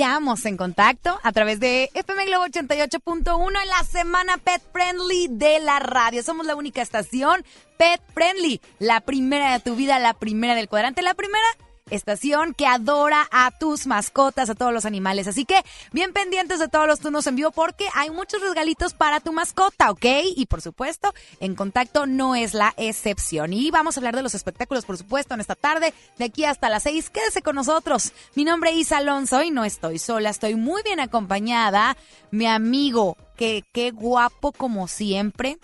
Iniciamos en contacto a través de FM Globo 88.1 en la semana Pet Friendly de la radio. Somos la única estación Pet Friendly, la primera de tu vida, la primera del cuadrante, la primera estación que adora a tus mascotas, a todos los animales. Así que bien pendientes de todos los turnos en vivo porque hay muchos regalitos para tu mascota, ¿ok? Y por supuesto, en contacto no es la excepción. Y vamos a hablar de los espectáculos, por supuesto, en esta tarde, de aquí hasta las seis. Quédese con nosotros. Mi nombre es Isa Alonso y no estoy sola, estoy muy bien acompañada. Mi amigo, que qué guapo como siempre.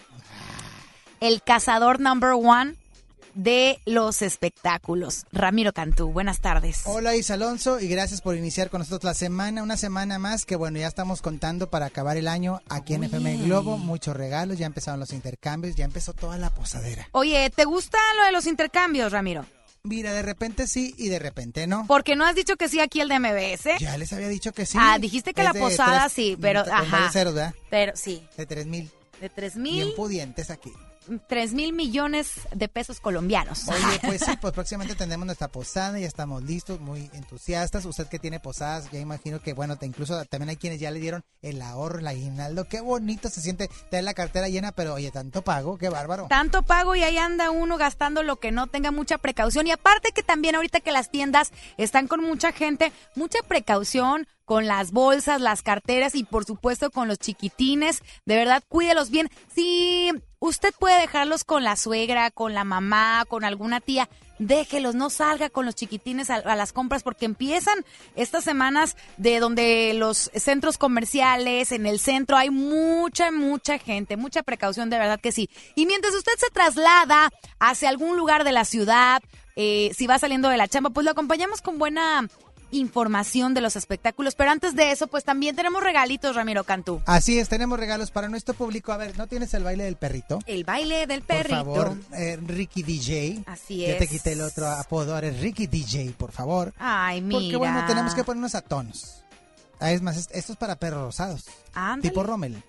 El cazador number one de los espectáculos. Ramiro Cantú, buenas tardes. Hola Isa Alonso y gracias por iniciar con nosotros la semana, una semana más que bueno, ya estamos contando para acabar el año aquí en FM Globo, muchos regalos, ya empezaron los intercambios, ya empezó toda la posadera. Oye, ¿te gusta lo de los intercambios, Ramiro? Mira, de repente sí y de repente no. Porque no has dicho que sí aquí el de MBS. Ya les había dicho que sí. Ah, dijiste que Es la posada tres- sí, pero ajá. ceros, ¿verdad? Pero sí, De tres mil. de tres Bien mil, pudientes aquí. Tres mil millones de pesos colombianos. Oye, pues sí, pues próximamente tendremos nuestra posada, ya estamos listos, muy entusiastas. Usted que tiene posadas, ya imagino que, bueno, te- incluso también hay quienes ya le dieron el ahorro, el aguinaldo. Qué bonito se siente tener la cartera llena, pero oye, tanto pago, qué bárbaro. Tanto pago y ahí anda uno gastando lo que no tenga mucha precaución. Y aparte que también ahorita que las tiendas están con mucha gente, mucha precaución con las bolsas, las carteras y por supuesto con los chiquitines. De verdad, cuídelos bien. Si usted puede dejarlos con la suegra, con la mamá, con alguna tía, déjelos, no salga con los chiquitines a, las compras porque empiezan estas semanas de donde los centros comerciales, en el centro, hay mucha, mucha gente, mucha precaución, de verdad que sí. Y mientras usted se traslada hacia algún lugar de la ciudad, eh, si va saliendo de la chamba, pues lo acompañamos con buena información de los espectáculos. Pero antes de eso, pues también tenemos regalitos, Ramiro Cantú. Así es, tenemos regalos para nuestro público. A ver, ¿no tienes el baile del perrito? El baile del Por perrito. favor, eh, Ricky DJ. Así Ya te es. quité el otro apodo, ahora es Ricky DJ, por favor. Ay, mira. Porque bueno, tenemos que ponernos a tonos. Ah, es más, es- esto es para perros rosados. Ándale. Tipo Rommel.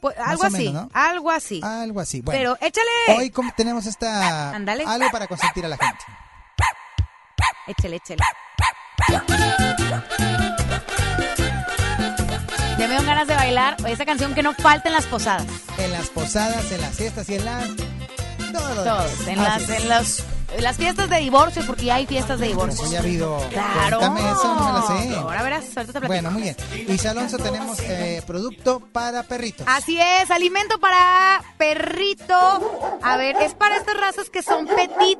Pues, algo así, menos, ¿no? algo así. Algo así. Bueno, Pero échale. hoy tenemos esta Ándale. algo para consentir a la gente. Échale, échale. Ya me dan ganas de bailar esa canción que no falta en las posadas. En las posadas, en las fiestas y en las todo Todos. En Así las, es. en las, las fiestas de divorcio, porque ya hay fiestas de divorcio. Ya ha habido. Claro. Cuéntame eso, no me la sé. Ahora verás, ahorita te platico. Bueno, muy bien. Y Alonso tenemos eh, producto para perritos. Así es, alimento para perrito. A ver, es para estas razas que son petit.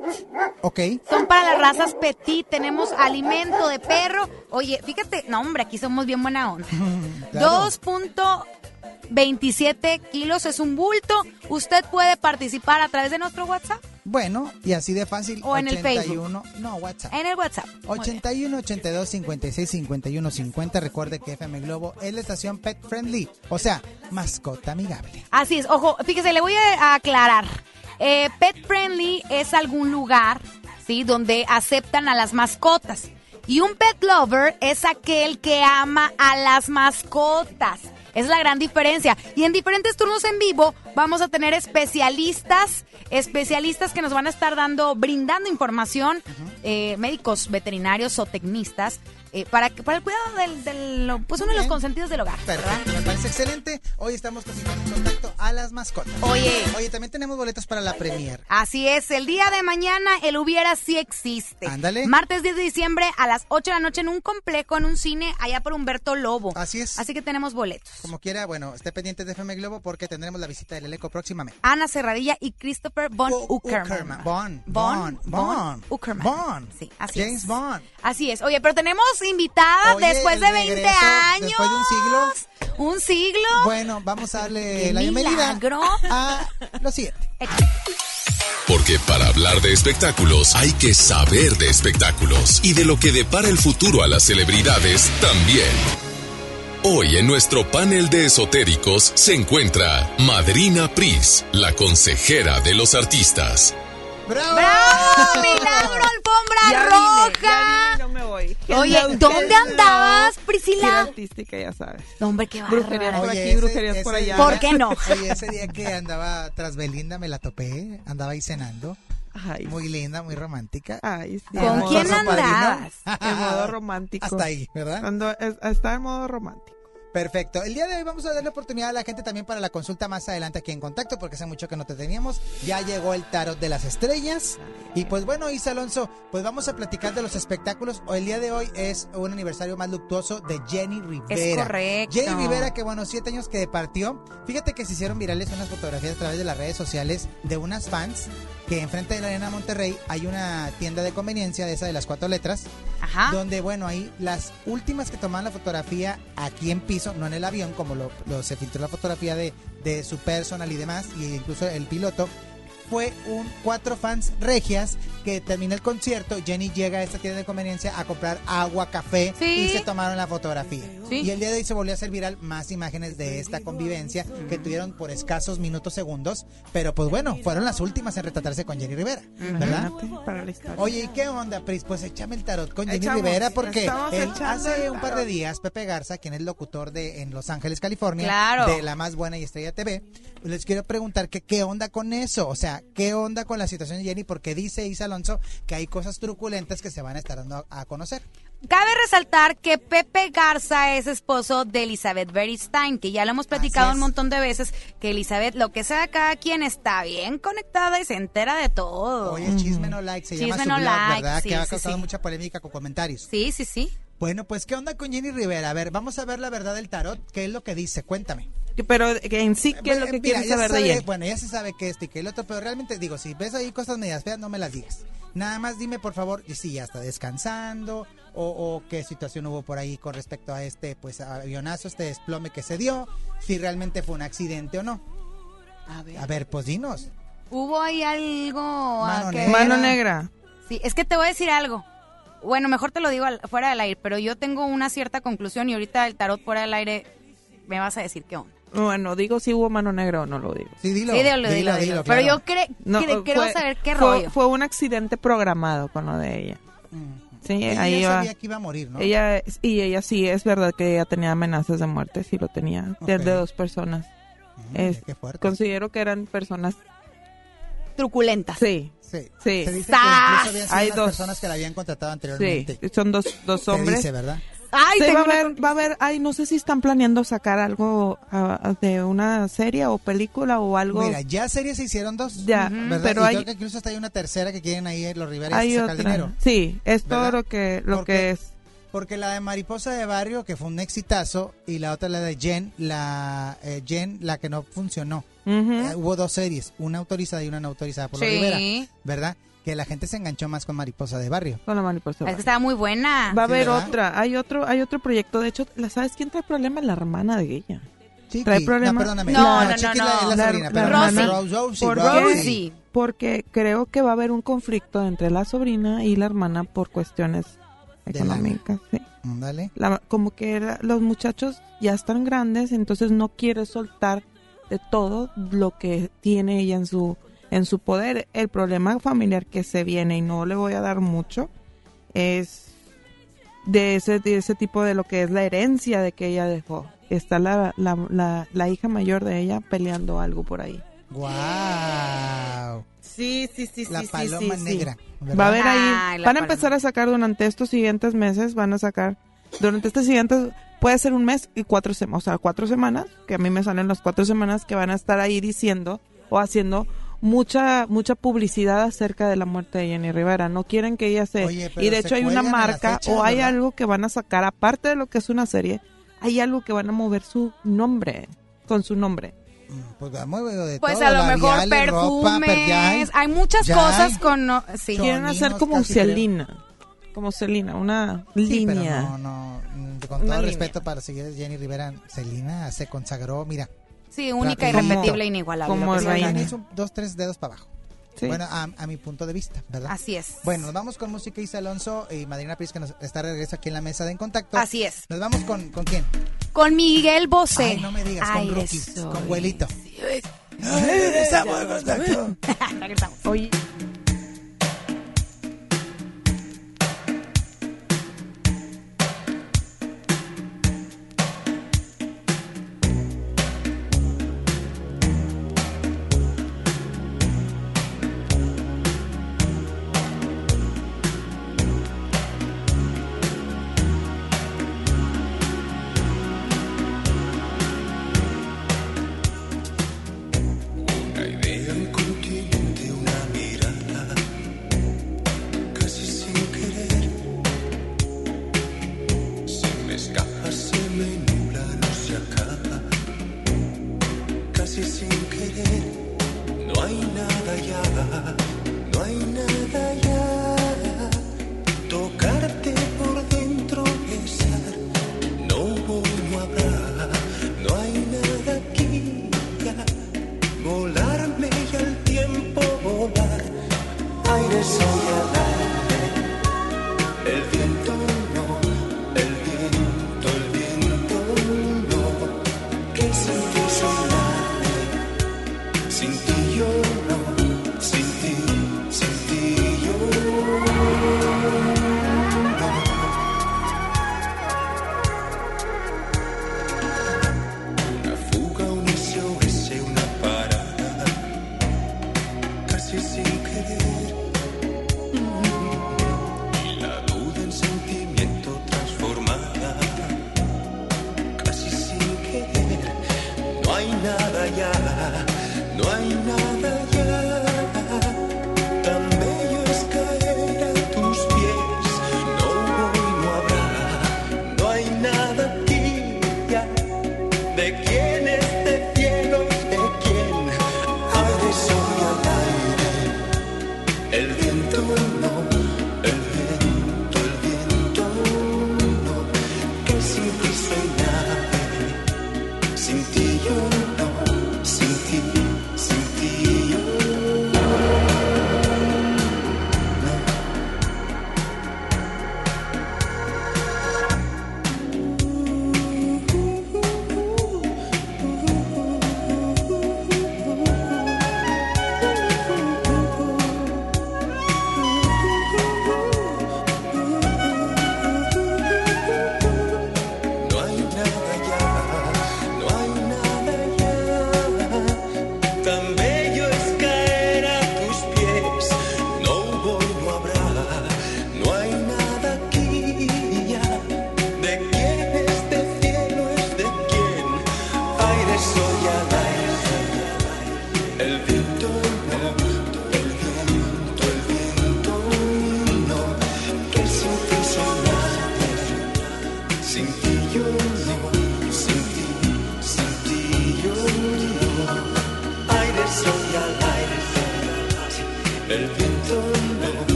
Ok. Son para las razas petit. Tenemos alimento de perro. Oye, fíjate, no, hombre, aquí somos bien buena onda. Claro. 2.27 kilos es un bulto. Usted puede participar a través de nuestro WhatsApp Bueno, y así de fácil. O en el 81, No, WhatsApp. en el WhatsApp. Muy bien. 81 82 56 51 50. Recuerde que FM Globo es la estación pet friendly, o sea, mascota amigable. Así es, ojo, fíjese, le voy a aclarar. Eh, pet friendly es algún lugar, ¿sí? Donde aceptan a las mascotas. Y un pet lover es aquel que ama a las mascotas. Es la gran diferencia. Y en diferentes turnos en vivo vamos a tener especialistas, especialistas que nos van a estar dando, brindando información, eh, médicos veterinarios o tecnistas, eh, para, para el cuidado del, del- pues uno de los consentidos del hogar. Perfecto, me parece excelente. Hoy estamos consiguiendo en contacto a las mascotas. Oye. Oye, también tenemos boletos para la premier. Así es, el día de mañana el hubiera sí existe. Ándale. Martes 10 de diciembre a las 8 de la noche en un complejo, en un cine, allá por Humberto Lobo. Así es. Así que tenemos boletos. Como quiera, bueno, esté pendiente de FM Globo porque tendremos la visita del elenco próximamente. Ana Serradilla y Christopher Von U- Uckerman. Von, Bond, Bond, Uckerman. Bond. Sí, así James es. Bond. Así es. Oye, pero tenemos invitada Oye, después de 20 regreso, años. después de un siglo. Un siglo. Bueno, vamos a darle ¡Qué la bienvenida milagro! a lo siguiente. Porque para hablar de espectáculos hay que saber de espectáculos y de lo que depara el futuro a las celebridades también. Hoy en nuestro panel de esotéricos se encuentra Madrina Pris, la consejera de los artistas. ¡Bravo! ¡Bravo! ¡Milagro, alfombra Ya roja! vine, ya vine, no me voy. Oye, ¿dónde andabas, Priscila? artística, ya sabes. No, hombre, qué Brujería bárbara. por Oye, aquí, ese- brujerías por allá. ¿Por qué no? Oye, ese día que andaba tras Belinda me la topé, andaba ahí cenando. Ay, Muy linda, muy romántica. ay, sí. ¿Con quién andabas? En modo romántico. Hasta ahí, ¿verdad? Ando- es- está en modo romántico. Perfecto. El día de hoy vamos a darle oportunidad a la gente también para la consulta más adelante aquí en contacto, porque hace mucho que no te teníamos. Ya llegó el tarot de las estrellas. Y pues bueno, Isa Alonso, pues vamos a platicar de los espectáculos. El día de hoy es un aniversario más luctuoso de Jenny Rivera. Es correcto. Jenny Rivera, que bueno, siete años que partió. Fíjate que se hicieron virales unas fotografías a través de las redes sociales de unas fans que enfrente de la Arena Monterrey hay una tienda de conveniencia de esa de las cuatro letras Ajá. donde bueno ahí las últimas que tomaban la fotografía aquí en piso no en el avión como lo, lo- se filtró la fotografía de, de su personal y demás y incluso el piloto fue un cuatro fans regias que termina el concierto Jenny llega a esta tienda de conveniencia a comprar agua café Sí. y se tomaron la fotografía Sí. y el día de hoy se volvió a hacer viral más imágenes de esta convivencia que tuvieron por escasos minutos segundos pero pues bueno fueron las últimas en retratarse con Jenny Rivera ¿verdad? Imagínate, Para la historia. Oye, ¿y qué onda, Pris? Pues échame el tarot con Jenny Echamos, Rivera porque él hace un par de días, Pepe Garza, quien es locutor de en Los Ángeles, California, Claro. de La Más Buena y Estrella TV, les quiero preguntar que qué onda con eso, o sea, qué onda con la situación de Jenny, porque dice Isa Alonso que hay cosas truculentas que se van a estar dando a, a conocer. Cabe resaltar que Pepe Garza es esposo de Elizabeth Beristain, que ya lo hemos platicado un montón de veces, que Elizabeth, lo que sea cada quien, está bien conectada y se entera de todo. Oye, Chisme No Like se llama su No blog, Like, ¿verdad? sí, que ha sí, causado sí. mucha polémica con comentarios. Sí, sí, sí. Bueno, pues, ¿qué onda con Jenny Rivera? A ver, vamos a ver la verdad del tarot, ¿qué es lo que dice? Cuéntame. Pero en sí, ¿qué es lo Eh, que mira, quieres saber de Jenny? Bueno, ya se sabe que esto y que el otro, pero realmente digo, si ves ahí cosas medias feas, no me las digas. Nada más dime, por favor, si ya está descansando o, o qué situación hubo por ahí con respecto a este pues avionazo, este desplome que se dio, si realmente fue un accidente o no. A ver. A ver, pues dinos. Hubo ahí algo. Mano a que- negra. Mano negra. Sí, es que te voy a decir algo. Bueno, mejor te lo digo al- fuera del aire, pero yo tengo una cierta conclusión y ahorita el tarot fuera del aire me vas a decir qué onda. Bueno, digo si hubo mano negra o no lo digo. Sí, dilo. sí, dilo, dilo, dilo. Pero yo cre- No, fue- saber qué fue- rollo. Fue un accidente programado con lo de ella. Sí, Ella ahí va. sabía que iba a morir, ¿no? Ella, y ella sí, es verdad que ella tenía amenazas de muerte, sí lo tenía, de, Ok. de dos personas. Mm, es- qué fuerte. Considero que eran personas, Truculentas. sí, Sí. Sí. Se dice que incluso habían sido Hay dos. personas que la habían contratado sí, anteriormente. son dos, dos Se hombres. dice, ¿verdad? Ay, Sí, va a una haber, va a haber, ay, no sé si están planeando sacar algo ah, de una serie o película o algo. Mira, ya series se hicieron dos. Ya, ¿verdad? pero y hay- creo que incluso hasta hay una tercera que quieren ahí los Rivera hay sacar otra. dinero. Sí, es todo lo que, lo Porque- que es. Porque la de Mariposa de Barrio, que fue un exitazo, y la otra, la de Jen, la eh, Jen, la que no funcionó. Eh, hubo dos series, una autorizada y una no autorizada por los Sí. Rivera, ¿verdad? Que la gente se enganchó más con Mariposa de Barrio. Con la mariposa. Es que estaba muy buena. Va a haber ¿verdad? otra, hay otro, hay otro proyecto. De hecho, ¿la sabes quién trae problema? La hermana de ella. Chiqui, ¿Trae problema? No, perdóname. No, no, Chiqui no, la- es la no. sobrina, La- pero la no, hermana. Rosie, Por Rosie. Rosie. Porque creo que va a haber un conflicto entre la sobrina y la hermana por cuestiones De económicas. sí. Dale. La- como que la- los muchachos ya están grandes, entonces no quiere soltar de todo lo que tiene ella en su en su poder. El problema familiar que se viene y no le voy a dar mucho es de ese de ese tipo de lo que es la herencia de que ella dejó. Está la, la, la, la hija mayor de ella peleando algo por ahí. Wow. Sí, sí, sí, La paloma negra. ¿verdad? Va a haber ahí, Ay, van a paloma. empezar a sacar durante estos siguientes meses, van a sacar, durante estos siguientes, puede ser un mes y cuatro semanas, o sea, cuatro semanas, que a mí me salen las cuatro semanas que van a estar ahí diciendo o haciendo mucha mucha publicidad acerca de la muerte de Jenny Rivera. No quieren que ella se... Oye, y de se hecho hay una marca fecha, o hay ¿verdad? algo que van a sacar, aparte de lo que es una serie, hay algo que van a mover su nombre, con su nombre. Mm, Pues vamos de Pues todo, a lo mejor perfumes. hay- hay muchas ya cosas hay. con. no- sí. Quieren hacer como creo. Celina, como Celina, una Sí, pero línea. no, no, mm, con Una todo línea. respeto para seguir Jenny Rivera, Celina se consagró, mira, Sí, única, Rapidito. irrepetible, inigualable. Como reina. Celina hizo dos, tres dedos para abajo. Sí. Bueno, a, a mi punto de vista, ¿verdad? Así es. Bueno, nos vamos con música Isa Alonso y Madrina Pris que nos está de regreso aquí en la mesa de En Contacto. Así es. Nos vamos con, ¿con quién? Con Miguel Bosé. Ay, no me digas, con Rookies, con es. Huelito. Regresamos en Contacto. Regresamos. Oye.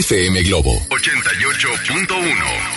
FM Globo. 88.1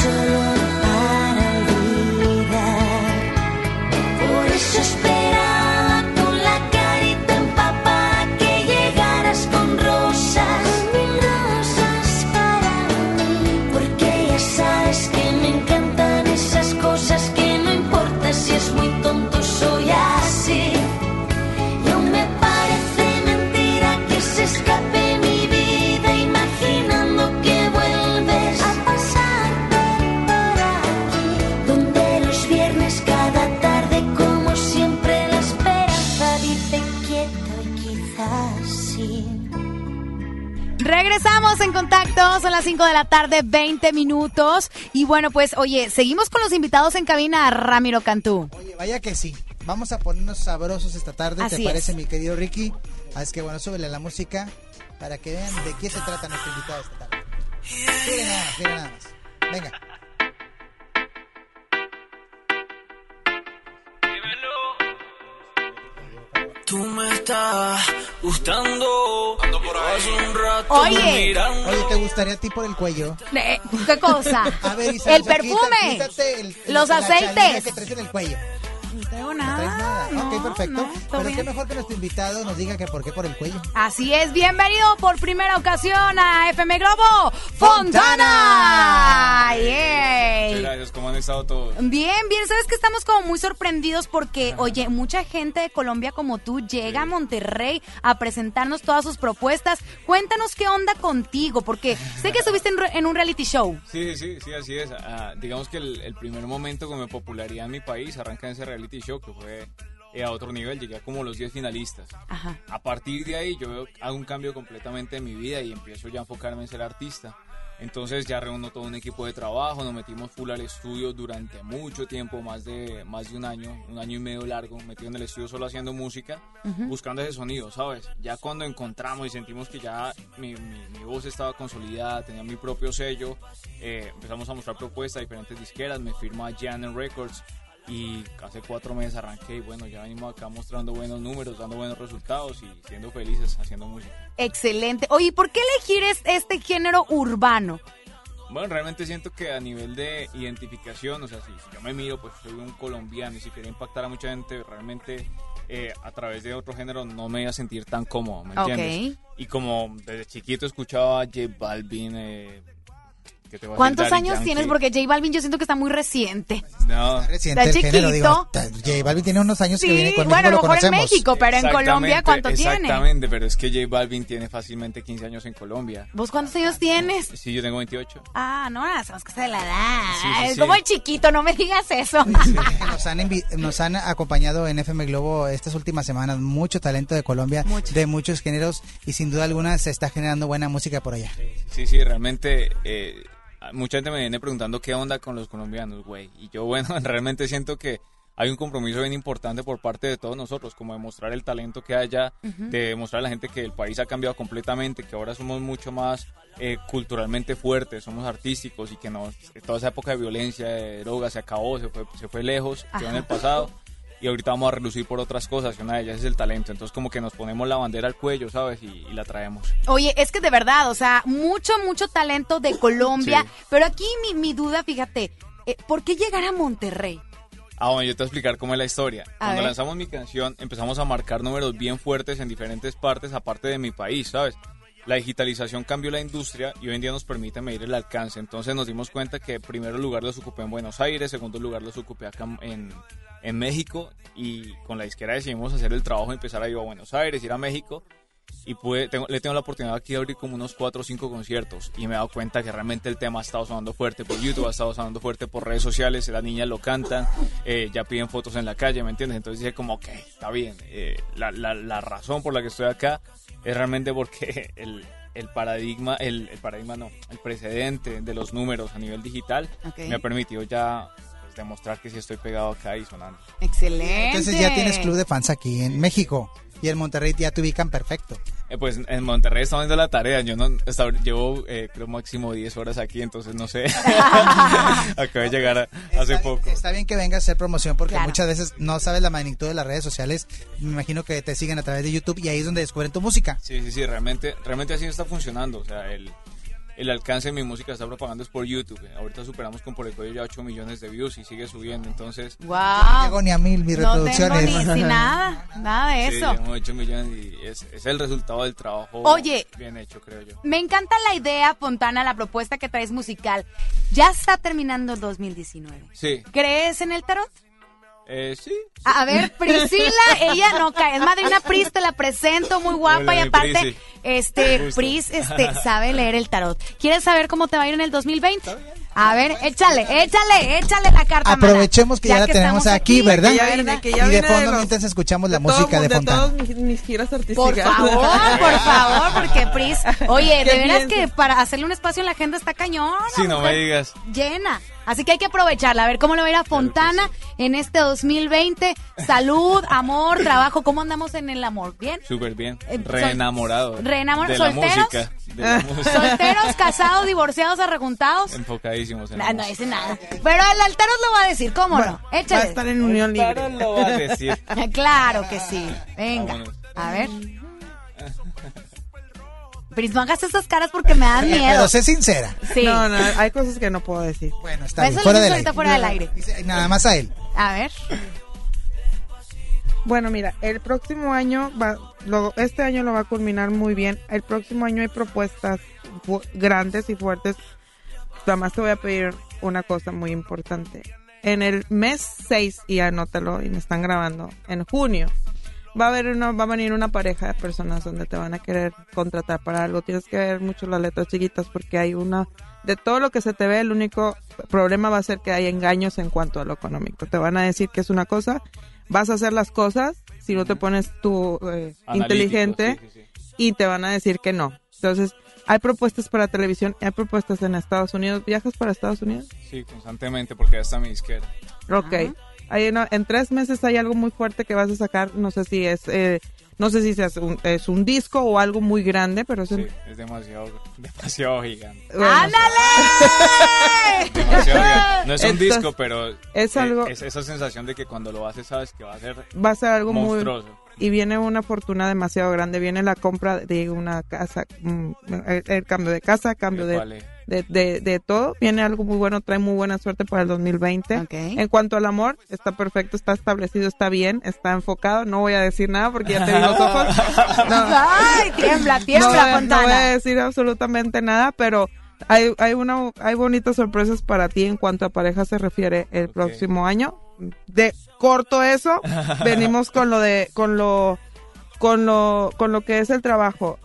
son solo En contacto, son las 5 de la tarde, 20 minutos. Y bueno, pues oye, seguimos con los invitados en cabina, Ramiro Cantú. Oye, vaya que sí. Vamos a ponernos sabrosos esta tarde, Así ¿te parece, es. mi querido Ricky? Así es que bueno, súbele la música para que vean de qué se trata nuestro invitado esta tarde. Miren nada miren nada más. Venga. Tú me estás gustando. Hace un rato Oye. mirando. Oye, ¿te gustaría a ti por el cuello? Eh, ¿Qué cosa? A ver, Isa, el perfume, quita- quítate el- el- los la aceites. que traes en el cuello. No tengo No traes nada. nada. ok, no, perfecto. no, Pero bien. qué mejor que nuestro invitado nos diga que por qué por el cuello. Así es, bienvenido por primera ocasión a FM Globo Fontana. Yay. Gracias, ¿cómo han estado todos? Bien, bien, sabes que estamos como muy sorprendidos porque, oye, mucha gente de Colombia como tú llega a Monterrey a presentarnos todas sus propuestas. Cuéntanos qué onda contigo, porque sé que estuviste en un reality show. Sí, sí, sí, así es. Ah, digamos que el, el primer momento con mi popularidad en mi país arranca en ese reality show que fue eh, a otro nivel, llegué a como los 10 finalistas. Ajá. A partir de ahí yo hago un cambio completamente en mi vida y empiezo ya a enfocarme en ser artista. Entonces ya reúno todo un equipo de trabajo, nos metimos full al estudio durante mucho tiempo, más de, más de un año, un año y medio largo, metido en el estudio solo haciendo música, buscando ese sonido, ¿sabes? Ya cuando encontramos y sentimos que ya mi, mi- mi voz estaba consolidada, tenía mi propio sello, eh, empezamos a mostrar propuestas a diferentes disqueras, me firma Jan Records y hace cuatro meses arranqué y bueno, ya venimos acá mostrando buenos números, dando buenos resultados y siendo felices haciendo música. Excelente. Oye, ¿por qué elegir es- este género urbano? Bueno, realmente siento que a nivel de identificación, o sea, si, si yo me miro, pues soy un colombiano y si quería impactar a mucha gente, realmente eh, a través de otro género no me iba a sentir tan cómodo, ¿me entiendes? Y como desde chiquito escuchaba a J Balvin, eh, ¿qué te voy a decir? ¿Cuántos años Yankee. tienes? Porque J Balvin yo siento que está muy reciente. No, Reciente Está el género, digo. chiquito. J Balvin tiene unos años que viene con bueno, a lo mejor en. México, pero en Colombia, Exactamente, ¿cuánto tiene? Exactamente, pero es que J Balvin tiene fácilmente 15 años en Colombia. ¿Vos cuántos años tienes? Sí, yo tengo 28. Ah, no, somos cosas de la edad. Sí, sí, es sí. como el chiquito, no me digas eso. Nos han, envi- nos han acompañado en FM Globo estas últimas semanas mucho talento de Colombia, Mucho. de muchos géneros y sin duda alguna se está generando buena música por allá. Sí, sí, realmente eh, mucha gente me viene preguntando qué onda con los colombianos, güey. Y yo, bueno, realmente siento que hay un compromiso bien importante por parte de todos nosotros, como demostrar el talento que haya, de demostrar a la gente que el país ha cambiado completamente, que ahora somos mucho más eh, culturalmente fuertes, somos artísticos y que nos, toda esa época de violencia, de drogas se acabó, se fue, se fue lejos, quedó en el pasado. Y ahorita vamos a relucir por otras cosas, y una de ellas es el talento. Entonces como que nos ponemos la bandera al cuello, ¿sabes? Y, y la traemos. Oye, es que de verdad, o sea, mucho, mucho talento de Colombia. Sí. Pero aquí mi, mi duda, fíjate, eh, ¿por qué llegar a Monterrey? Ah, bueno, yo te voy a explicar cómo es la historia. A Cuando ver. lanzamos mi canción, empezamos a marcar números bien fuertes en diferentes partes, aparte de mi país, ¿sabes? La digitalización cambió la industria y hoy en día nos permite medir el alcance. Entonces nos dimos cuenta que primero lugar los ocupé en Buenos Aires, segundo lugar los ocupé acá en, México y con la disquera decidimos hacer el trabajo, empezar a ir a Buenos Aires, ir a México y pude, le tengo la oportunidad aquí de abrir como unos 4 o 5 conciertos y me he dado cuenta que realmente el tema ha estado sonando fuerte por YouTube, ha estado sonando fuerte por redes sociales, las niñas lo cantan, eh, ya piden fotos en la calle, ¿me entiendes? Entonces dije como, ok, está bien, eh, la razón por la que estoy acá es realmente porque el, el paradigma, el, el paradigma no, el precedente de los números a nivel digital me ha permitido ya pues, demostrar que sí estoy pegado acá y sonando. Excelente. Entonces ya tienes club de fans aquí en México y en Monterrey ya te ubican perfecto. Eh, pues en Monterrey estamos haciendo la tarea. Yo no hasta llevo, eh, creo, máximo 10 horas aquí, entonces no sé. Acabo de llegar a- hace poco. Está bien que venga a hacer promoción porque Claro. muchas veces no sabes la magnitud de las redes sociales. Me imagino que te siguen a través de YouTube y ahí es donde descubren tu música. Sí, sí, sí, realmente, realmente así está funcionando. O sea, el, el alcance de mi música está propagando es por YouTube. Ahorita superamos con por el cuello ya 8 millones de views y sigue subiendo. Entonces, No Wow. llego ni a mil mis No tengo reproducciones. ni si nada, nada de sí, eso. llevamos 8 millones y es, es el resultado del trabajo Oye. bien hecho, creo yo. Me encanta la idea, Fontana, la propuesta que traes musical. Ya está terminando el 2019. Sí, ¿Crees en el tarot? Eh, sí. A a ver, Priscila, ella no cae. Es madrina Pris, te la presento, muy guapa. Hola, y aparte, este, Gusto. Pris, este, sabe leer el tarot. ¿Quieres saber cómo te va a ir en el 2020? A ver, échale, échale, échale la carta. Aprovechemos que ya, la tenemos aquí, ¿verdad? Que ya viene, que ya y de fondo los- mientras escuchamos la de todo música de Fontana. todas mis, mis giras artísticas. Por favor, por favor, porque Pris, oye, de ¿Qué veras piensas? que para hacerle un espacio en la agenda está cañón. Sí, no me digas. Llena. Así que hay que aprovecharla, a ver cómo le va a ir a Fontana en este 2020. Salud, amor, trabajo. ¿Cómo andamos en el amor? ¿Bien? Súper bien. Eh, Reenamorado. reenamorado. De la ¿Solteros? música. De la música. ¿Solteros, casados, divorciados, arrejuntados? Enfocadísimos en la No, no dice nada. Pero el altar os lo va a decir, ¿cómo Bueno, no? va a Échale. estar en unión libre. Claro, lo va a decir. Claro que sí. Venga. Vámonos. A ver. Pris, no hagas esas caras porque me dan miedo. Pero sé sincera. Sí. No, no, hay cosas que no puedo decir. Bueno, está Eso bien. lo Fuera del ahorita aire. fuera del aire. Nada más a él. A ver. Bueno, mira, el próximo año, va, lo- este año lo va a culminar muy bien. El próximo año hay propuestas fu- grandes y fuertes. Nada más te voy a pedir una cosa muy importante. En el mes 6, y anótalo, y me están grabando, en junio, va a haber una, va a venir una pareja de personas donde te van a querer contratar para algo. Tienes que ver mucho las letras chiquitas porque hay una, de todo lo que se te ve, el único problema va a ser que hay engaños en cuanto a lo económico. Te van a decir que es una cosa, vas a hacer las cosas si no te pones tú eh, inteligente sí, sí, sí. y te van a decir que no. Entonces, hay propuestas para televisión, hay propuestas en Estados Unidos. ¿Viajas para Estados Unidos? Sí, constantemente, porque ya está mi disquera. Ok. Hay una- en tres meses hay algo muy fuerte que vas a sacar. No sé si es, eh, no sé si es un, es un disco o algo muy grande, pero es un- Sí, es demasiado, demasiado gigante. bueno, ¡Ándale! Demasiado gigante. No es un Entonces, disco, pero es eh, algo- es esa sensación de que cuando lo haces sabes que va a ser va a ser algo muy monstruoso. y viene una fortuna demasiado grande. Viene la compra de una casa, mm, el, el cambio de casa, cambio de, Vale. De, de, de todo. Viene algo muy bueno, trae muy buena suerte para el 2020. Ok. En cuanto al amor, está perfecto, está establecido, está bien, está enfocado. No voy a decir nada porque ya te vi los ojos. No, ¡Ay, tiembla, no, tiembla, voy a- no Fontana! voy a decir absolutamente nada, pero hay, hay, una, hay bonitas sorpresas para ti en cuanto a pareja se refiere el próximo año. De corto eso, venimos con lo de, con lo, con lo, con lo que es el trabajo.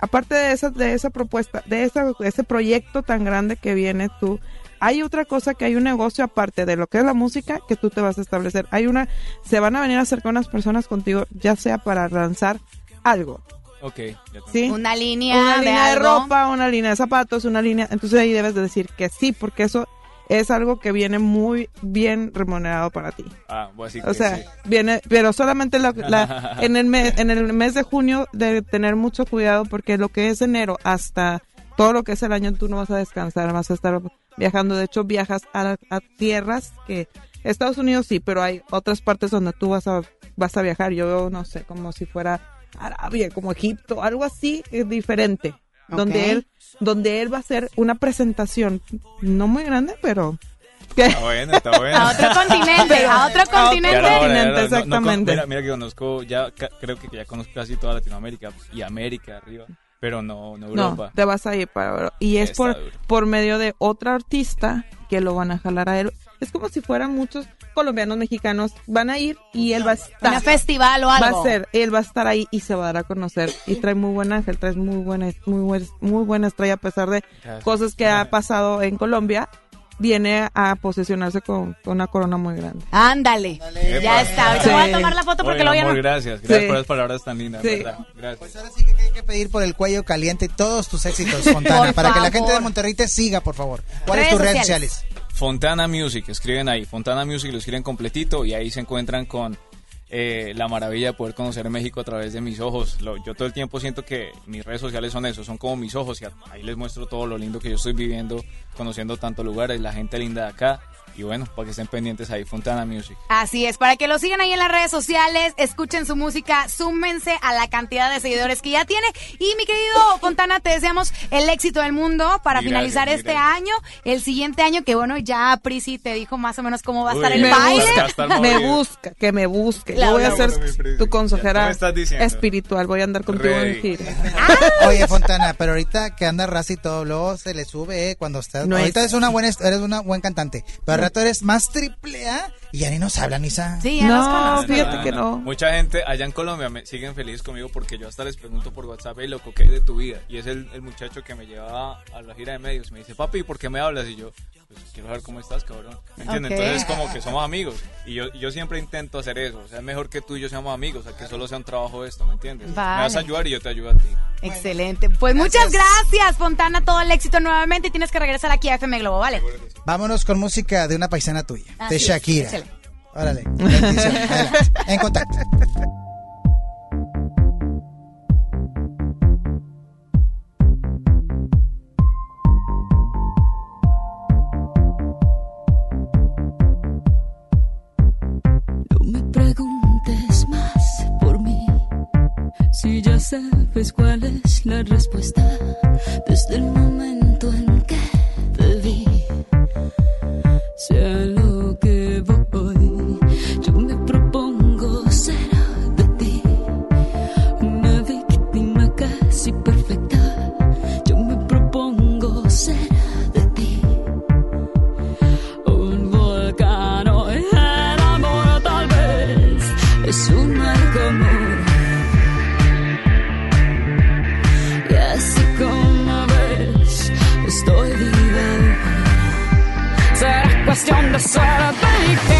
Aparte de esa, de esa propuesta, de esa, ese proyecto tan grande que viene tú, hay otra cosa que hay un negocio aparte de lo que es la música que tú te vas a establecer. Hay una, se van a venir a acercar unas personas contigo, ya sea para lanzar algo, Ok, ya tengo. ¿sí? Una línea, una de, línea de, ropa, una línea de zapatos, una línea. Entonces ahí debes de decir que sí, porque eso es algo que viene muy bien remunerado para ti. Ah, a decir O sea, sí. viene, pero solamente la, la- en, el mes, en el mes de junio de tener mucho cuidado porque lo que es enero hasta todo lo que es el año tú no vas a descansar, vas a estar viajando. De hecho, viajas a, a tierras que Estados Unidos sí, pero hay otras partes donde tú vas a vas a viajar. Yo no sé, como si fuera Arabia, como Egipto, algo así es diferente. Donde él donde él va a hacer una presentación no muy grande, pero Está bueno, está bueno. A otro continente, a otro continente. No- no exactamente. mira, mira que conozco, ya creo que ya conozco casi toda Latinoamérica y América arriba, pero no, no Europa. No, te vas a ir para y es Está por duro. por medio de otra artista que lo van a jalar a él. Es como si fueran muchos colombianos, mexicanos, van a ir y él va a estar. Un festival o Va algo. a ser, él va a estar ahí y se va a dar a conocer. Y trae muy buen ángel, trae muy buena, muy, buen- muy buena estrella a pesar de cosas que ha pasado en Colombia. Viene a posesionarse con, con una corona muy grande. Ándale. Ya está. Ahorita Sí. voy a tomar la foto porque ya amor, no. gracias, gracias Sí. por las palabras tan lindas, Sí. ¿verdad? Gracias. Pues ahora sí que hay que pedir por el cuello caliente todos tus éxitos, Fontana, para que la favor. gente de Monterrey te siga, por favor. ¿Cuáles tus redes sociales. Fontana Music, escriben ahí, Fontana Music lo escriben completito y ahí se encuentran con eh, la maravilla de poder conocer México a través de mis ojos. Lo- yo todo el tiempo siento que mis redes sociales son eso, son como mis ojos y a- ahí les muestro todo lo lindo que yo estoy viviendo, conociendo tantos lugares, la gente linda de acá. Y bueno, para que estén pendientes ahí, Fontana Music. Así es, para que lo sigan ahí en las redes sociales, escuchen su música, súmense a la cantidad de seguidores que ya tiene. Y mi querido Fontana, te deseamos el éxito del mundo para finalizar este gracias. año. El siguiente año, que bueno, ya Prisi te dijo más o menos cómo va a estar el me baile. busca, me busca, que me busque. Yo voy a ser tu consejera espiritual. Voy a andar contigo en Ready. gira. Oye, Fontana, pero ahorita que anda raza y todo, luego se le sube, ¿eh? Cuando estás. No ahorita es- eres una buena, eres una buen cantante. Pero al rato eres más triple A y ya ni nos hablan, Isa. Sí, ya No, fíjate que no. Mucha gente allá en Colombia me siguen felices conmigo porque yo hasta les pregunto por WhatsApp, hey, loco, ¿qué hay de tu vida? Y es el, el muchacho que me llevaba a la gira de medios. Me dice, papi, ¿por qué me hablas? Y yo, pues quiero saber cómo estás, cabrón. ¿Me entiendes? Entonces, como que somos amigos. Y yo, yo siempre intento hacer eso. O sea, es mejor que tú y yo seamos amigos, a que solo sea un trabajo esto, ¿me entiendes? Vale. Me vas a ayudar y yo te ayudo a ti. Excelente. Pues muchas gracias, Fontana. Todo el éxito nuevamente. Y tienes que regresar aquí a FM Globo, ¿vale? Vámonos con música de una paisana tuya, Así de es, Shakira. échale. Órale. En contacto. Sabes cuál es la respuesta desde el momento en que te vi. Sea cuestión de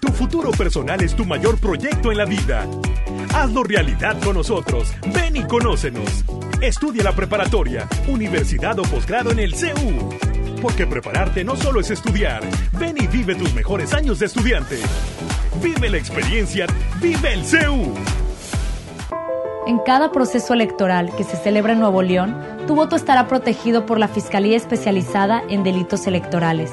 Tu futuro personal es tu mayor proyecto en la vida. Hazlo realidad con nosotros. Ven y conócenos. Estudia la preparatoria, universidad o posgrado en el CEU. Porque prepararte no solo es estudiar. Ven y vive tus mejores años de estudiante. Vive la experiencia. Vive el CEU. En cada proceso electoral que se celebra en Nuevo León, tu voto estará protegido por la Fiscalía Especializada en Delitos Electorales.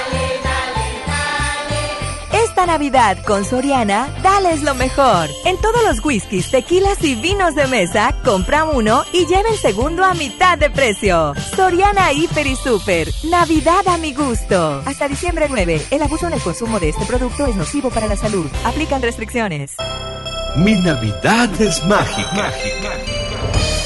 Esta Navidad con Soriana, dales lo mejor. En todos los whiskies, tequilas y vinos de mesa, compra uno y lleva el segundo a mitad de precio. Soriana Hiper y Super. Navidad a mi gusto. Hasta diciembre 9. El abuso en el consumo de este producto es nocivo para la salud. Aplican restricciones. Mi Navidad es mágica.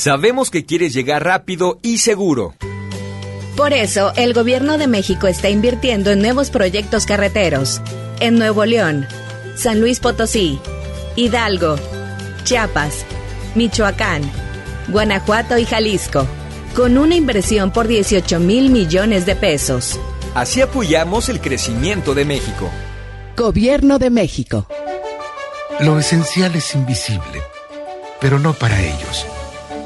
Sabemos que quieres llegar rápido y seguro. Por eso, el Gobierno de México está invirtiendo en nuevos proyectos carreteros. En Nuevo León, San Luis Potosí, Hidalgo, Chiapas, Michoacán, Guanajuato y Jalisco, con una inversión por 18 mil millones de pesos. Así apoyamos el crecimiento de México. Gobierno de México. Lo esencial es invisible, pero no para ellos.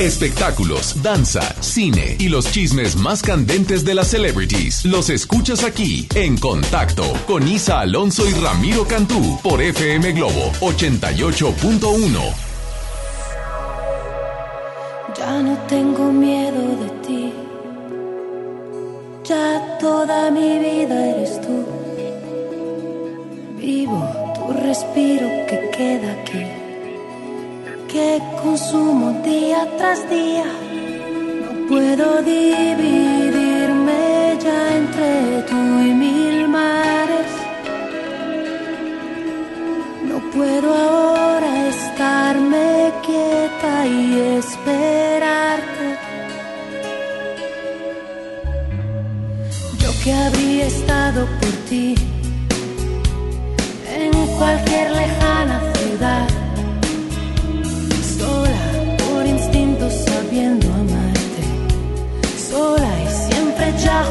Espectáculos, danza, cine y los chismes más candentes de las celebrities. Los escuchas aquí en Contacto con Isa Alonso y Ramiro Cantú por FM Globo 88.1. Ya no tengo miedo de ti. Ya toda mi vida eres tú. Vivo tu respiro que queda aquí. Consumo día tras día. No puedo dividirme ya entre tú y mil mares. No puedo ahora estarme quieta y esperarte. Yo que habría estado por ti en cualquier lejana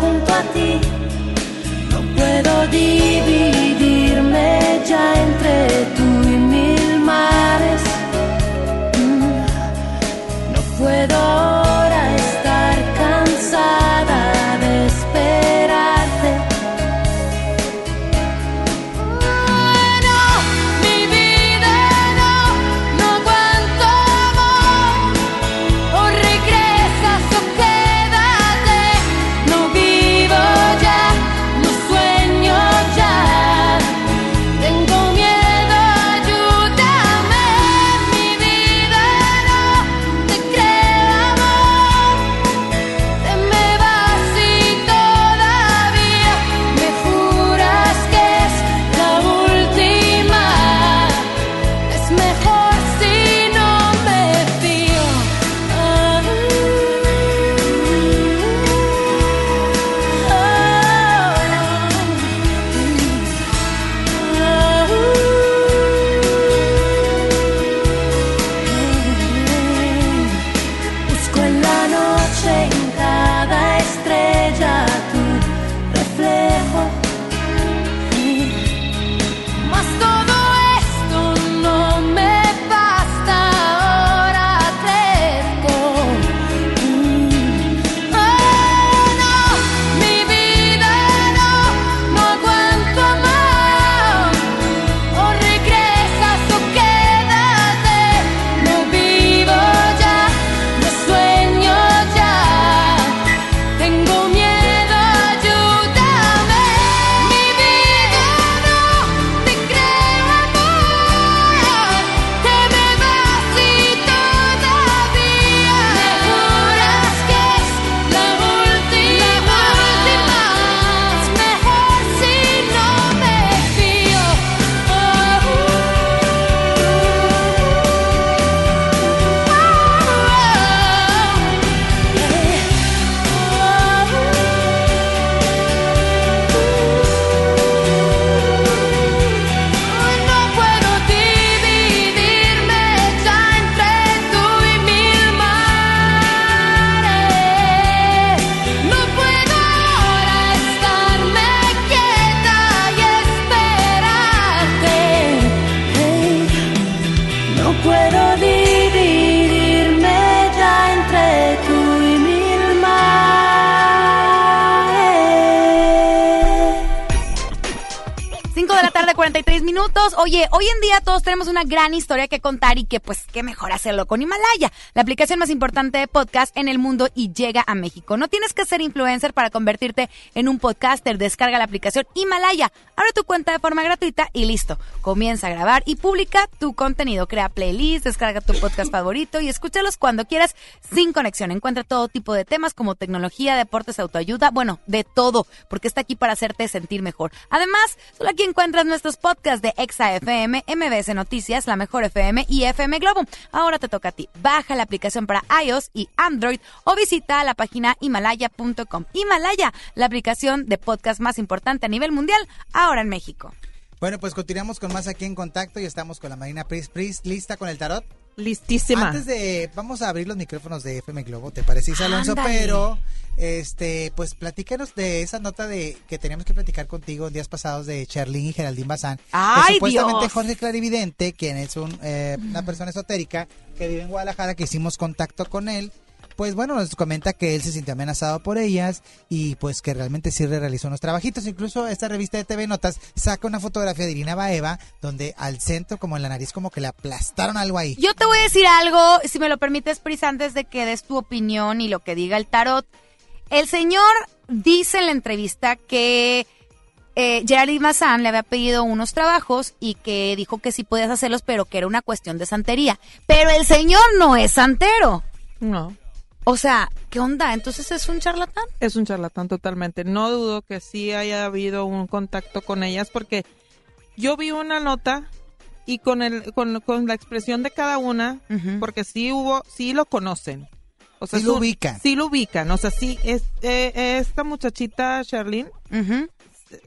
junto a ti. No puedo dividirme ya entre tú y mil mares. Mm, No puedo 43 minutos. Oye, hoy en día todos tenemos una gran historia que contar y que pues qué mejor hacerlo con Himalaya, la aplicación más importante de podcast en el mundo y llega a México. No tienes que ser influencer para convertirte en un podcaster. Descarga la aplicación Himalaya, abre tu cuenta de forma gratuita y listo. Comienza a grabar y publica tu contenido. Crea playlist, descarga tu podcast favorito y escúchalos cuando quieras sin conexión. Encuentra todo tipo de temas como tecnología, deportes, autoayuda, bueno, de todo, porque está aquí para hacerte sentir mejor. Además, solo aquí encuentras encuentras nuestros podcasts de Exa FM, MBS Noticias, La Mejor FM y FM Globo. Ahora te toca a ti. Baja la aplicación para iOS y Android o visita la página himalaya.com. Himalaya, la aplicación de podcast más importante a nivel mundial, ahora en México. Bueno, pues continuamos con más aquí en contacto y estamos con la Marina Pris Pris, lista con el tarot. Listísima. Antes de, vamos a abrir los micrófonos de FM Globo, ¿te parece, Isa Alonso? Ándale. Pero, este, pues platícanos de esa nota de que teníamos que platicar contigo en días pasados de Charlene y Geraldine Bazán. que ¡Ay, supuestamente Dios! Jorge Clarividente, quien es un, eh, una persona esotérica que vive en Guadalajara, que hicimos contacto con él, pues bueno, nos comenta que él se sintió amenazado por ellas y pues que realmente sí realizó unos trabajitos. Incluso esta revista de TV Notas saca una fotografía de Irina Baeva donde al centro, como en la nariz, como que le aplastaron algo ahí. Yo te voy a decir algo, si me lo permites, Pris, antes de que des tu opinión y lo que diga el tarot. El señor dice en la entrevista que eh, Geraldine Mazán le había pedido unos trabajos y que dijo que sí podías hacerlos, pero que era una cuestión de santería. Pero el señor no es santero. No. O sea, ¿qué onda? Entonces es un charlatán. Es un charlatán totalmente. No dudo que sí haya habido un contacto con ellas porque yo vi una nota y con el con, con la expresión de cada una, porque sí hubo, sí lo conocen. O sea, Sí lo un- ubican. Sí lo ubican. O sea, sí, es, eh, esta muchachita, Charlene,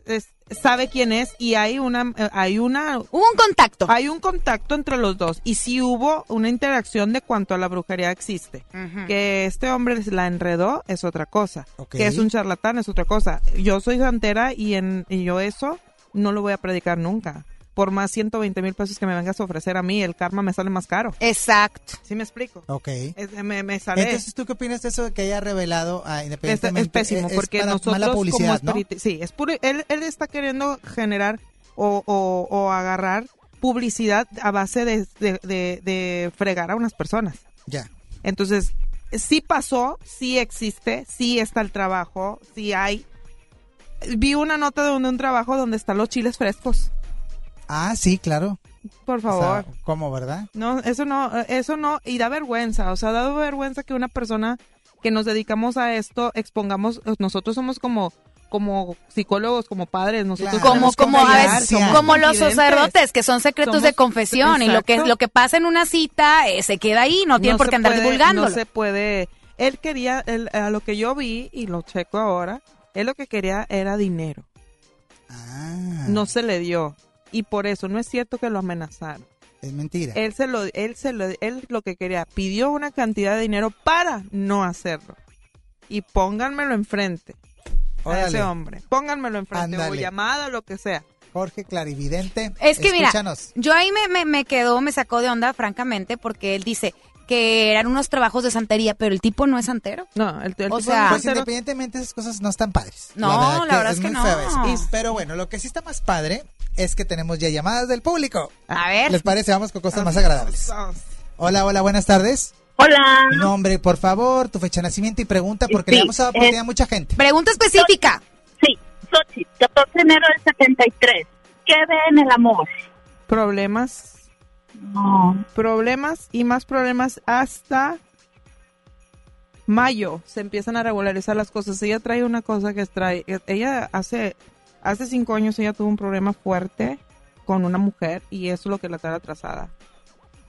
es- sabe quién es y hay una, eh, hay una... Hubo un contacto. Hay un contacto entre los dos y sí hubo una interacción de cuanto a la brujería existe. Que este hombre la enredó es otra cosa. Que es un charlatán es otra cosa. Yo soy santera y, en, y yo eso no lo voy a predicar nunca. Por más 120 mil pesos que me vengas a ofrecer a mí, el karma me sale más caro. Exacto. ¿Sí me explico? Ok. Es- me, me sale. Entonces, ¿tú qué opinas de eso de que haya revelado ah, Es, independientemente? es pésimo es porque para nosotros mala publicidad, como ¿no? sí, es puro, él, él está queriendo generar o, o- o agarrar publicidad a base de, de- de- de fregar a unas personas. Ya. Entonces, sí pasó, sí existe, sí está el trabajo, sí hay. Vi una nota de un, de un trabajo donde están los chiles frescos. Ah, sí, claro. Por O sea, favor. ¿Cómo, verdad? No, eso no, eso no, y da vergüenza, o sea, da vergüenza que una persona que nos dedicamos a esto expongamos, nosotros somos como, como psicólogos, como padres, nosotros como tenemos que como a veces, como los sacerdotes que son secretos Somos- de confesión y lo que lo que pasa en una cita eh, se queda ahí no tiene No por qué andar puede- divulgándolo No se puede, él quería, él, a lo que yo vi y lo checo ahora, él lo que quería era dinero. Ah. No se le dio. Y por eso no es cierto que lo amenazaron. Es mentira. Él se lo, él se lo, él lo que quería, pidió una cantidad de dinero para no hacerlo. Y pónganmelo enfrente. A ese hombre. Pónganmelo enfrente. O Ándale. llamada, lo que sea. Jorge Clarividente. Es que mira, escúchanos. yo ahí me, me, me quedó, me sacó de onda, francamente, porque él dice que eran unos trabajos de santería, pero el tipo no es santero. No, el, o sea, Pues independientemente esas cosas no están padres. No, la verdad es que muy no. feo eso. Pero bueno, lo que sí está más padre es que tenemos ya llamadas del público. A ver. ¿Les parece? Vamos con cosas más agradables. Hola, hola, buenas tardes. Hola. Nombre, por favor, tu fecha de nacimiento y pregunta porque Sí, le damos a oportunidad es- a mucha gente. Pregunta específica. Sí, Xochitl, 14 de enero del 73. ¿Qué ve en el amor? Problemas. Problemas y más problemas hasta mayo. Se empiezan a regularizar las cosas. Ella trae una cosa que trae. Ella hace, hace cinco años ella tuvo un problema fuerte con una mujer y eso es lo que la trae atrasada.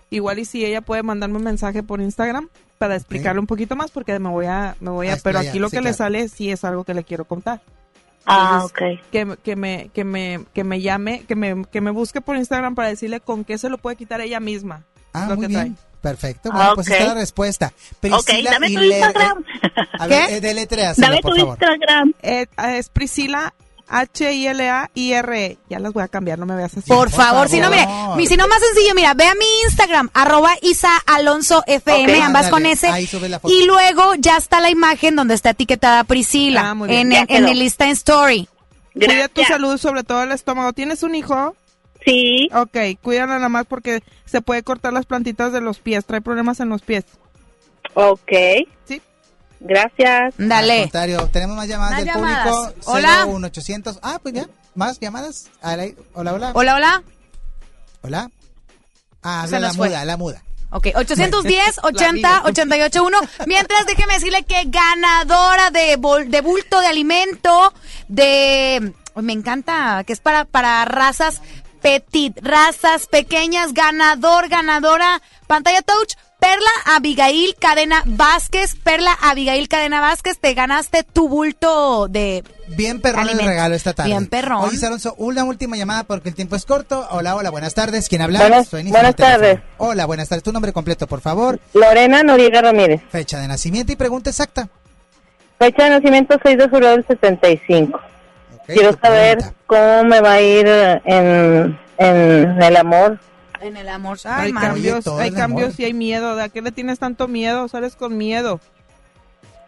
Igual y si ella puede mandarme un mensaje por Instagram para explicarle un poquito más porque me voy a, me voy a, A pero aquí lo sí, que le sale sí es algo que le quiero contar. Ah, Entonces, Que, que me, que me, que me llame, que me, que me busque por Instagram para decirle con qué se lo puede quitar ella misma. Ah, lo muy que bien. trae. Perfecto. Ah, Bueno, pues ok. está la respuesta. Ok, dame tu eh, Instagram. a ver, eh, deletréaselo, Dame por tu favor. Instagram. Eh, es Priscila H-I-L-A-I-R-E. Ya las voy a cambiar, no me veas así. Por, favor, si no, mire, mi, si no más sencillo, mira, ve a mi Instagram, arroba Isa Alonso FM, ambas con ese. ahí sube la foto. Y luego ya está la imagen donde está etiquetada Priscila Ah, muy bien. en, el- quedó. en el Insta Story. Cuida tu salud, sobre todo el estómago. ¿Tienes un hijo? Sí. Ok, cuídala nada más porque se puede cortar las plantitas de los pies. Trae problemas en los pies. Ok. Sí. Gracias. Al contrario, tenemos más llamadas Más del llamadas. público. Hola. 01800. Ah, pues ya. Más llamadas. Hola, hola. Hola, hola. Hola. Ah, Se habla la nos fue. muda, la muda. Ok, 810 80 vida. 881. Mientras déjeme decirle que ganadora de, bol- de bulto de alimento, de Me encanta, que es para, para razas petit, razas pequeñas, ganador, ganadora, pantalla touch, Perla Abigail Cadena Vázquez, Perla Abigail Cadena Vázquez, te ganaste tu bulto de Bien perrón el regalo esta tarde. Bien perrón. Oye, Alonso, una última llamada porque el tiempo es corto. Hola, hola, buenas tardes. ¿Quién habla? Buenas- buenas tardes. Hola, buenas tardes. Tu nombre completo, por favor. Lorena Noriega Ramírez. Fecha de nacimiento y pregunta exacta. Fecha de nacimiento 6 de febrero del 75. Quiero saber cómo me va a ir en, en el amor. En el amor. Hay cambios, todo hay cambios amor. y hay miedo. ¿De a qué le tienes tanto miedo? Sales con miedo.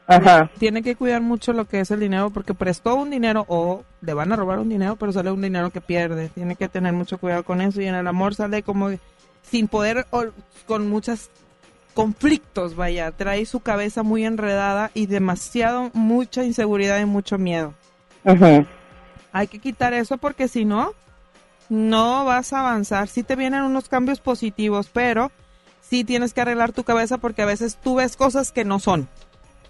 Ajá. Tiene que cuidar mucho lo que es el dinero porque prestó un dinero o le van a robar un dinero, pero sale un dinero que pierde. Tiene que tener mucho cuidado con eso y en el amor sale como sin poder, o con muchos conflictos, vaya. Trae su cabeza muy enredada y demasiado, mucha inseguridad y mucho miedo. Ujú. Hay que quitar eso porque si no, no vas a avanzar. Sí te vienen unos cambios positivos, pero sí tienes que arreglar tu cabeza porque a veces tú ves cosas que no son.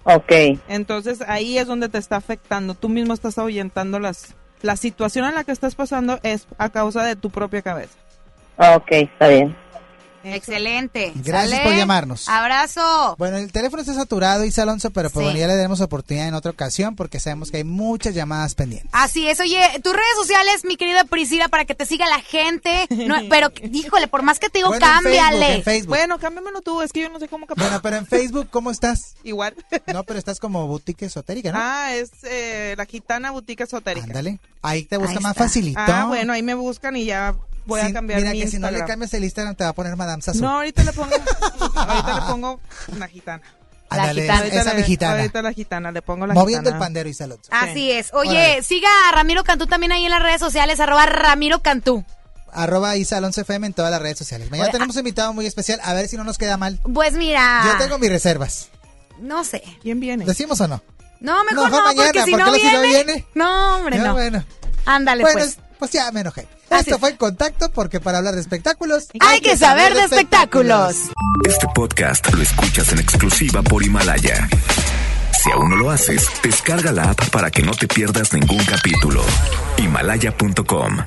Ok. Entonces ahí es donde te está afectando. Tú mismo estás ahuyentando las... La situación en la que estás pasando es a causa de tu propia cabeza. Ok, está bien. Excelente. Gracias ¿Sale? por llamarnos. Abrazo. Bueno, el teléfono está saturado, Isa Alonso, pero pues Sí. bueno, ya le daremos oportunidad en otra ocasión porque sabemos que hay muchas llamadas pendientes. Así es, oye, tus redes sociales, mi querida Priscila, para que te siga la gente. No, pero, híjole, por más que te digo, Bueno, en cámbiale. Facebook, en Facebook. Bueno, cámbiamelo tú, es que yo no sé cómo cambiar. Bueno, pero en Facebook, ¿cómo estás? Igual. No, pero estás como boutique esotérica, ¿no? Ah, es eh, la gitana boutique esotérica. Ándale. Ahí te busca Ahí más está. facilito. Ah, bueno, ahí me buscan y ya voy a cambiar Mira mi que si no le cambias el Instagram te va a poner Madame Sassou. No, ahorita le pongo, ahorita le pongo la gitana. Ándale, Ahorita esa le- mi gitana. Ahorita la gitana, le pongo la Moviendo el gitana. pandero, Isa Alonso. Así es. Oye, Órale. siga a Ramiro Cantú también ahí en las redes sociales, arroba Ramiro Cantú. Arroba Isa Alonso FM en todas las redes sociales. Mañana Oye, tenemos un invitado muy especial, a ver si no nos queda mal. Pues mira. Yo tengo mis reservas. No sé. ¿Quién viene? ¿Decimos o no? No, mejor No, no, mañana, porque si ¿por no viene, si no viene? No, hombre, Ya, no. bueno. Ándale, Bueno, pues. Pues ya me enojé. Esto fue en contacto porque para hablar de espectáculos Hay que saber de espectáculos. Este podcast lo escuchas en exclusiva por Himalaya. Si aún no lo haces, descarga la app para que no te pierdas ningún capítulo. Himalaya.com